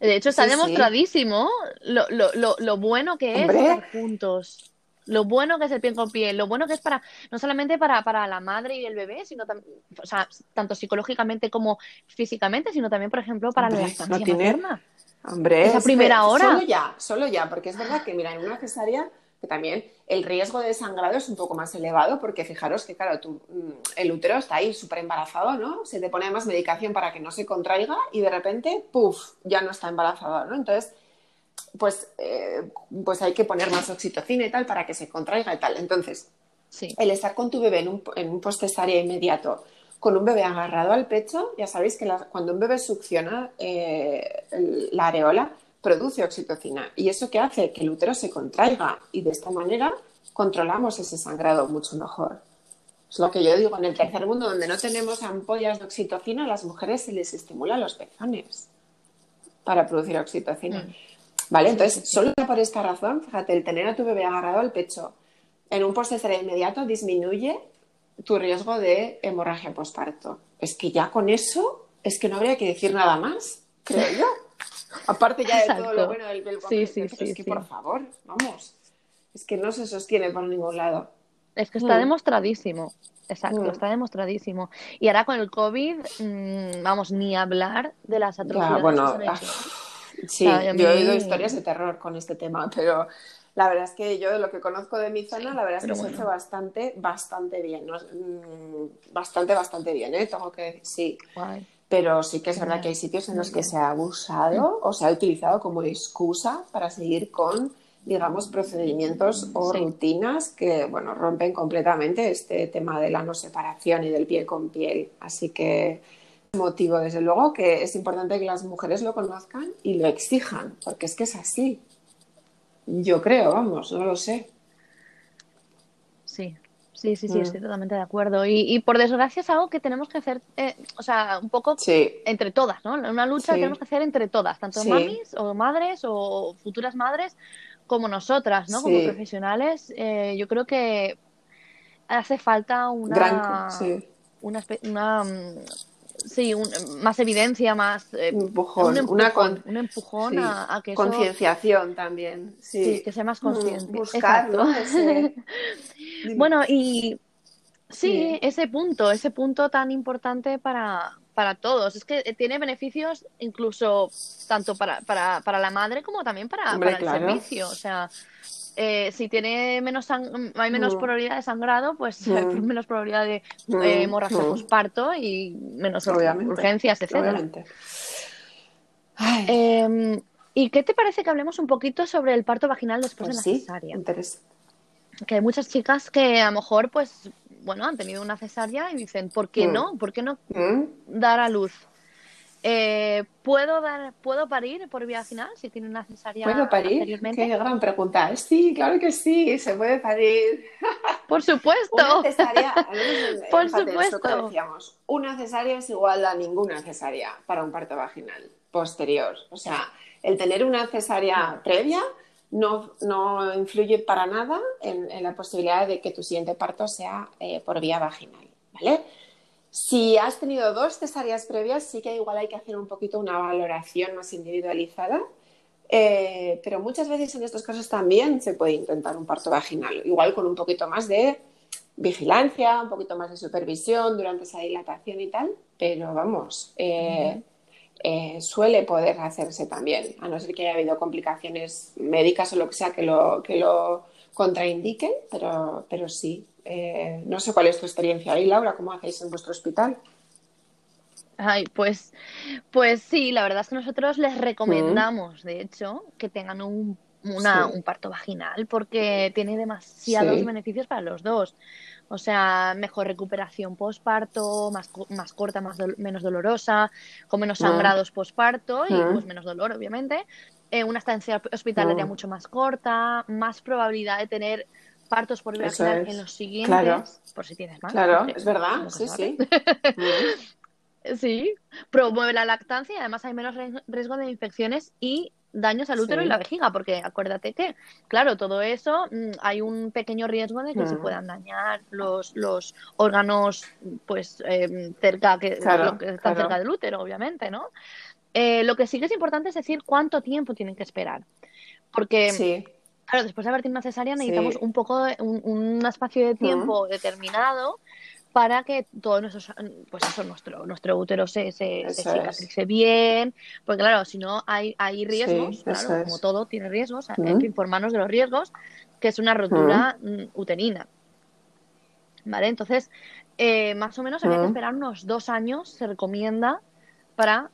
De hecho, está demostradísimo lo, lo, lo, bueno que es estar juntos lo bueno que es el piel con piel, lo bueno que es para, no solamente para, para la madre y el bebé, sino o sea, tanto psicológicamente como físicamente, sino también, por ejemplo, para la lactancia no materna. Hombre, esa primera hora. Solo ya, solo ya, porque es verdad que, mira, en una cesárea que también el riesgo de sangrado es un poco más elevado porque fijaros que, claro, tu, mm, el útero está ahí súper embarazado, ¿no? Se te pone más medicación para que no se contraiga y de repente, puff, ya no está embarazado, ¿no? Entonces, pues, eh, pues hay que poner más oxitocina y tal para que se contraiga y tal. Entonces, el estar con tu bebé en un, en un postcesárea inmediato, con un bebé agarrado al pecho, ya sabéis que cuando un bebé succiona eh, la areola, produce oxitocina. ¿Y eso qué hace? Que el útero se contraiga y de esta manera controlamos ese sangrado mucho mejor. Es lo que yo digo, en el tercer mundo, donde no tenemos ampollas de oxitocina, a las mujeres se les estimulan los pezones para producir oxitocina. Mm. ¿Vale? Entonces, solo por esta razón, fíjate, el tener a tu bebé agarrado al pecho en un postcesárea inmediato disminuye tu riesgo de hemorragia postparto. Es que ya con eso, es que no habría que decir nada más, creo yo. Aparte ya de todo lo bueno del, del sí, sí, sí, es que por favor, vamos, es que no se sostiene por ningún lado. Es que está mm. demostradísimo. Exacto, mm. está demostradísimo. Y ahora con el COVID, mm, vamos, ni hablar de las atrocidades. bueno, Sí, yo he oído historias de terror con este tema, pero la verdad es que yo de lo que conozco de mi zona, la verdad es que se hace bastante, bastante bien. Mm, bastante, bastante bien, ¿eh? Tengo que decir, sí. Pero sí que es verdad que hay sitios en los que se ha abusado o se ha utilizado como excusa para seguir con, digamos, procedimientos o rutinas que, bueno, rompen completamente este tema de la no separación y del piel con piel. Así que motivo, desde luego, que es importante que las mujeres lo conozcan y lo exijan, porque es que es así. Yo creo, vamos, no lo sé. Sí, sí, sí, sí, mm. estoy totalmente de acuerdo. Y, por desgracia es algo que tenemos que hacer, eh, o sea, un poco entre todas, ¿no? Una lucha que tenemos que hacer entre todas, tanto mamis o madres o futuras madres como nosotras, ¿no? Como profesionales. Eh, yo creo que hace falta una, Gran, una, una mm, sí, más evidencia, más eh, un empujón, un empujón a, que concienciación también, sí. que sea más consciente. Buscar, *laughs* bueno, y sí, ese punto, ese punto tan importante para, para todos. Es que tiene beneficios incluso tanto para, para, para la madre como también para, el servicio. O sea, eh, si tiene menos hay menos mm. probabilidad de sangrado, pues *laughs* hay mm. menos probabilidad de mm. eh, hemorragia posparto y menos urgencias, etc. Em, ¿Y qué te parece que hablemos un poquito sobre el parto vaginal después pues de la cesárea? Que hay muchas chicas que a lo mejor, pues, bueno, han tenido una cesárea y dicen, ¿por qué no? ¿Por qué no dar a luz? Eh, ¿puedo, dar, ¿Puedo parir por vía vaginal si tiene una cesárea ¿Puedo parir? Qué gran pregunta. Sí, claro que sí, se puede parir. *laughs* Por supuesto. Una cesárea, *laughs* por supuesto. decíamos, una cesárea es igual a ninguna cesárea para un parto vaginal posterior. O sea, el tener una cesárea previa no, no influye para nada en, la posibilidad de que tu siguiente parto sea eh, por vía vaginal. ¿Vale? Si has tenido dos cesáreas previas, sí que igual hay que hacer un poquito una valoración más individualizada, eh, pero muchas veces en estos casos también se puede intentar un parto vaginal, igual con un poquito más de vigilancia, un poquito más de supervisión durante esa dilatación y tal, pero vamos, eh, eh, suele poder hacerse también, a no ser que haya habido complicaciones médicas o lo que sea que lo, que lo contraindiquen, pero, pero sí, eh, no sé cuál es tu experiencia ahí, Laura, ¿cómo hacéis en vuestro hospital? Ay, pues, pues sí, la verdad es que nosotros les recomendamos, de hecho, que tengan un, un parto vaginal porque tiene demasiados beneficios para los dos. O sea, mejor recuperación postparto, más, más corta, más menos dolorosa, con menos sangrados postparto y pues menos dolor, obviamente. Eh, una estancia hospitalaria mucho más corta, más probabilidad de tener partos por vía en los siguientes, por si tienes más. Claro, es verdad, sí, sí. *laughs* sí, promueve la lactancia y además hay menos riesgo de infecciones y daños al útero y la vejiga, porque acuérdate que, claro, todo eso mm, hay un pequeño riesgo de que se puedan dañar los, los órganos, pues, em, cerca, que, están cerca del útero, obviamente, ¿no? Eh, lo que sí que es importante es decir cuánto tiempo tienen que esperar, porque sí. Claro, después de haber tenido una cesárea necesitamos un poco, de, un, espacio de tiempo determinado para que todo nuestro, pues eso, nuestro, nuestro útero se, se, cicatrice bien, porque claro, si no hay, hay riesgos, claro, como todo tiene riesgos, hay que informarnos de los riesgos, que es una rotura mm, uterina. ¿Vale? Entonces, eh, más o menos había que esperar unos dos años, se recomienda, para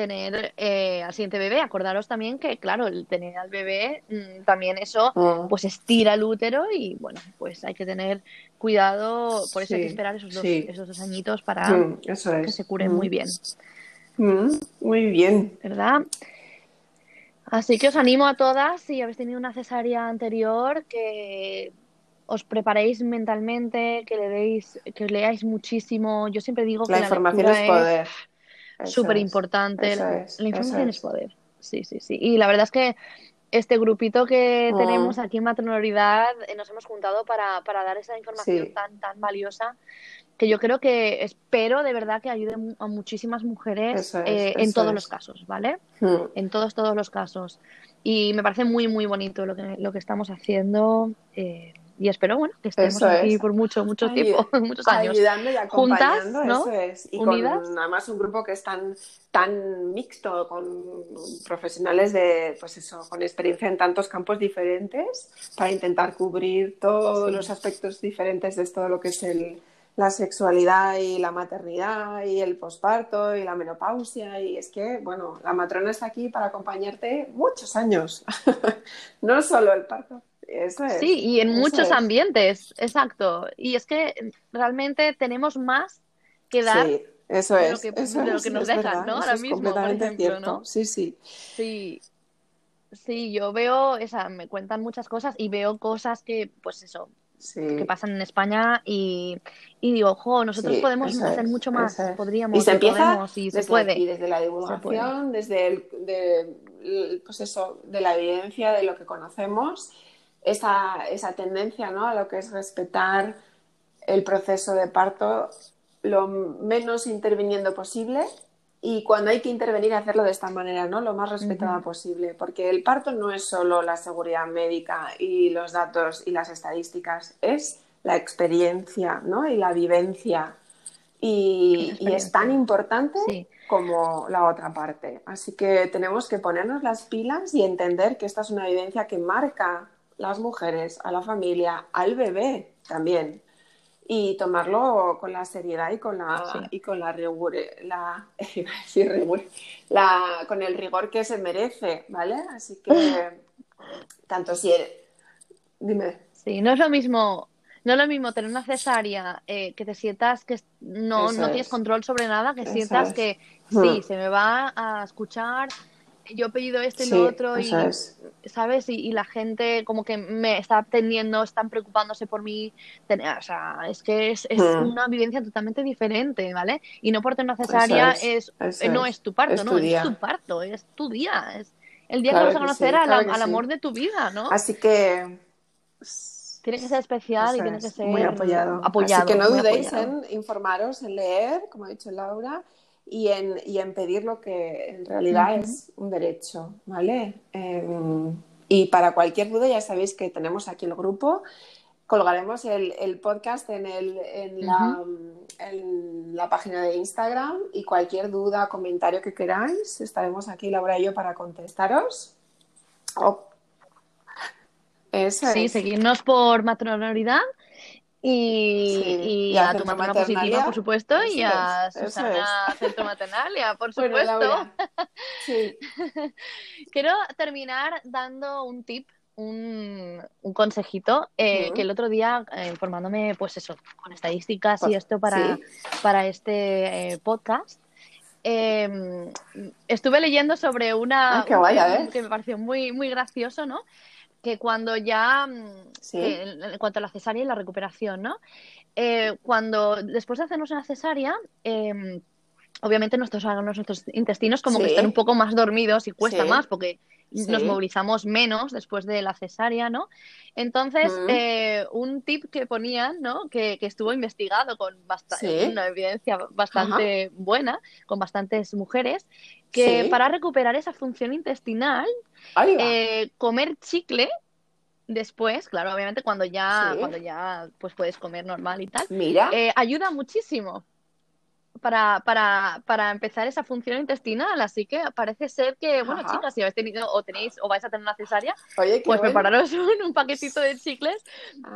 tener eh, al siguiente bebé. Acordaros también que, claro, el tener al bebé mm, también eso mm. pues estira el útero y bueno, pues hay que tener cuidado, por eso hay que esperar esos dos, esos dos añitos para mm, que se cure muy bien. muy bien. ¿Verdad? Así que os animo a todas, si habéis tenido una cesárea anterior, que os preparéis mentalmente, que le deis, que leáis muchísimo. Yo siempre digo que la información es poder súper importante. la, información es. poder. Sí, sí, sí. Y la verdad es que este grupito que mm. tenemos aquí en Matronoridad eh, nos hemos juntado para, dar esa información tan, tan valiosa que yo creo que espero de verdad que ayude a muchísimas mujeres eh, en todos los casos, ¿vale? Mm. En todos, todos los casos. Y me parece muy, muy bonito lo que, lo que estamos haciendo. Eh, y espero, bueno, que estemos aquí por mucho, mucho tiempo, *laughs* muchos años. Ayudando y acompañando, eso es. Y Unidas. con además un grupo que es tan, tan mixto, con profesionales de, pues eso, con experiencia en tantos campos diferentes, para intentar cubrir todos los aspectos diferentes de todo lo que es el la sexualidad y la maternidad y el posparto y la menopausia y es que, bueno, la matrona está aquí para acompañarte muchos años, *laughs* no solo el parto. Eso es, sí, y en muchos ambientes, exacto. Y es que realmente tenemos más que dar sí, eso de es, lo que, eso de lo que nos dejan, ¿no? Ahora mismo, por ejemplo. ¿no? Sí, sí. Sí, Sí, yo veo, esa, me cuentan muchas cosas y veo cosas que, pues eso, Sí. que pasan en España y, y digo, ojo, nosotros Sí, podemos hacer es, mucho más, es. podríamos, Y se y empieza podemos, y se desde puede. aquí, desde la divulgación, desde el, de, el- pues eso, de la evidencia de lo que conocemos, esa, esa tendencia ¿no? a lo que es respetar el proceso de parto lo menos interviniendo posible y cuando hay que intervenir hacerlo de esta manera, ¿no? Lo más respetada Ujú. posible, porque el parto no es solo la seguridad médica y los datos y las estadísticas, es la experiencia, ¿no? Y la vivencia. Y, La y es tan importante Sí. como la otra parte. Así que tenemos que ponernos las pilas y entender que esta es una vivencia que marca las mujeres, a la familia, al bebé también. Y tomarlo con la seriedad y con la, Sí. y con la, rigor, la, *laughs* iba a decir rigor, la- con el rigor que se merece, ¿vale? Así que *laughs* tanto si eres... Dime. Sí, no es lo mismo, no es lo mismo tener una cesárea eh, que te sientas que no, Eso no tienes es. control sobre nada, que Eso sientas es. que Hmm. sí, se me va a escuchar, yo he pedido esto y Sí, lo otro y, eso es. ¿sabes? Y, y la gente como que me está atendiendo, están preocupándose por mí, Ten- o sea, es que es, es Hmm. una vivencia totalmente diferente, ¿vale? Y no por tener una cesárea es, es, eso eh, no es. tu parto, no, tu es tu parto, es tu día, es el día Claro que vas a sí, conocer al, al sí. amor de tu vida, ¿no? Así que... Tiene que ser especial y tiene que ser muy apoyado. apoyado, Así que no dudéis apoyado. en informaros, en leer, como ha dicho Laura, y en, y en pedir lo que en realidad es un derecho, ¿vale? Eh, y para cualquier duda ya sabéis que tenemos aquí el grupo. Colgaremos el, el podcast en, el, en, la, en la página de Instagram y cualquier duda, comentario que queráis, estaremos aquí Laura y yo para contestaros. Oh. Eso Sí, es. seguirnos por matronoridad y, Sí, y y a a tu Centro matrona positiva, por supuesto, y a es, Susana Centro Maternalia, por Bueno, supuesto. Laura, sí. *laughs* Quiero terminar dando un tip, un, un consejito, eh, que el otro día, eh, informándome, pues eso, con estadísticas y Pues, esto para, sí. para este eh, podcast, eh, estuve leyendo sobre una Ah, qué guay, a ver. que me pareció muy, muy gracioso, ¿no? Que cuando ya, mm, Sí. que en, en cuanto a la cesárea y la recuperación, ¿no? Eh, cuando después de hacernos una cesárea, eh, obviamente nuestros órganos, nuestros intestinos como que están un poco más dormidos y cuesta Sí. más porque nos movilizamos menos después de la cesárea, ¿no? Entonces, Mm. eh, un tip que ponían, ¿no? Que, que estuvo investigado con basta- Sí. una evidencia bastante buena, con bastantes mujeres, que Sí. para recuperar esa función intestinal, eh, comer chicle después, claro, obviamente cuando ya, Sí. cuando ya pues puedes comer normal y tal, Mira, eh, ayuda muchísimo para, para, para empezar esa función intestinal. Así que parece ser que, bueno, Ajá. chicas, si habéis tenido o tenéis o vais a tener una cesárea, oye, pues bueno. prepararos *laughs* un, un paquetito de chicles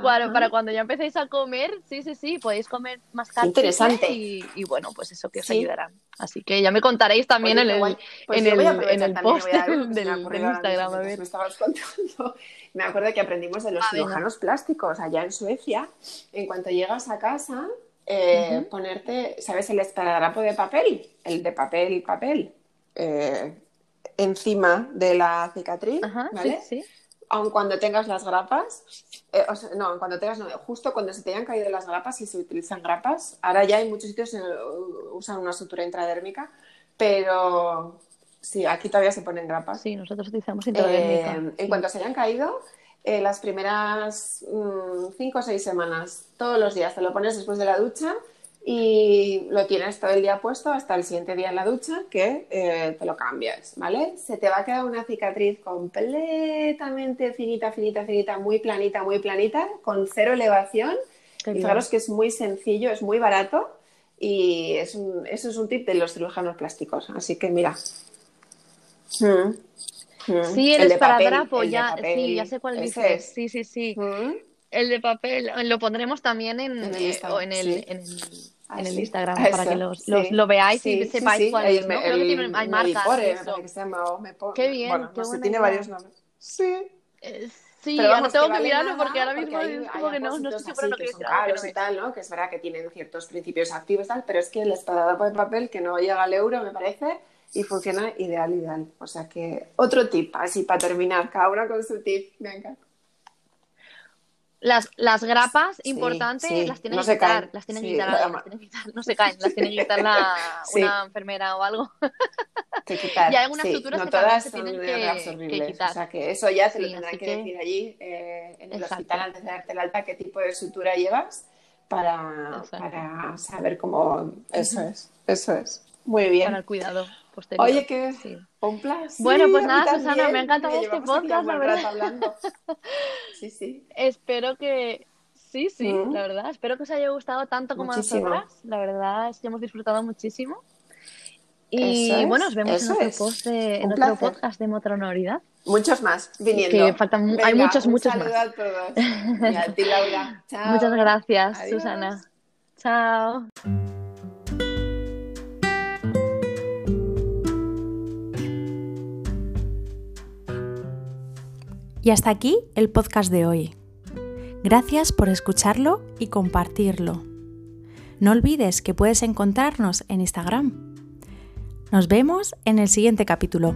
para, para cuando ya empecéis a comer. Sí, sí, sí, podéis comer más Qué interesante. y, y bueno, pues eso que os Sí. ayudará. Así que ya me contaréis también Oye, en el. Pues en el- en el post *laughs* del- del Instagram, a ver. me estabas *laughs* contando. Me acuerdo que aprendimos de los Ah, cirujanos plásticos allá en Suecia. En cuanto llegas a casa, eh, ponerte, ¿sabes? El esparadrapo de papel, el de papel, papel, eh, encima de la cicatriz, Ajá, ¿vale? sí, sí. aun cuando tengas las grapas, eh, o sea, no, aun cuando tengas, no, justo cuando se te hayan caído las grapas, si se utilizan grapas, ahora ya hay muchos sitios usan una sutura intradérmica, pero sí, aquí todavía se ponen grapas. Sí, nosotros utilizamos intradérmica. en cuanto se hayan caído, eh, las primeras mm, cinco o seis semanas, todos los días, te lo pones después de la ducha y lo tienes todo el día puesto hasta el siguiente día en la ducha que eh, te lo cambias, ¿vale? Se te va a quedar una cicatriz completamente finita, finita, finita, muy planita, muy planita, con cero elevación. Y fijaros que es muy sencillo, es muy barato y es un, eso es un tip de los cirujanos plásticos. Así que mira. Mm. Mm. Sí, el, esparadrapo, ya, sí, ya sé cuál dices. Sí, sí, sí. Mm. El de papel, lo pondremos también en, en el, en el, en el en el Instagram *laughs* para que los, los, lo veáis y sepáis cuál es. ¿no? Creo que tiene, hay marcas. que se llama Qué bien, bueno, qué no sé, tiene varios nombres. Sí. Eh, sí, Pero vamos, tengo que, mirarlo porque ahora mismo es como que no, no estoy segura lo que, que son caros y tal, ¿no? Que es verdad que tienen ciertos principios activos y tal, pero es que el esparadrapo de papel que no llega al euro, me parece, y funciona ideal, ideal. O sea que otro tip, así para terminar, cada una con su tip, me encanta. Las, las grapas, importantes las tienen que quitar, las tienen que quitar, no se caen, las tiene que quitar la, *laughs* una enfermera o algo. Que quitar, y hay algunas suturas no que todas se son tienen que, que, quitar. O sea que eso ya se lo tendrán que, decir allí eh, en el hospital antes de darte el alta qué tipo de sutura llevas para, para saber cómo... Eso es, eso es. Muy bien. Para el cuidado. Oye, que sí. un placer. Bueno, pues nada, Susana, me ha encantado este podcast, la verdad. *laughs* Sí, sí. Espero que. Sí, sí, mm. la verdad. Espero que os haya gustado tanto como a nosotras. La verdad es que hemos disfrutado muchísimo. Y bueno, nos vemos en otro, post de, en otro podcast de Motronoridad. Muchos más viniendo. Que faltan, hay muchos, muchos más. A todos. Y a ti, Laura. *laughs* Chao. Muchas gracias, Susana. Chao. Y hasta aquí el podcast de hoy. Gracias por escucharlo y compartirlo. No olvides que puedes encontrarnos en Instagram. Nos vemos en el siguiente capítulo.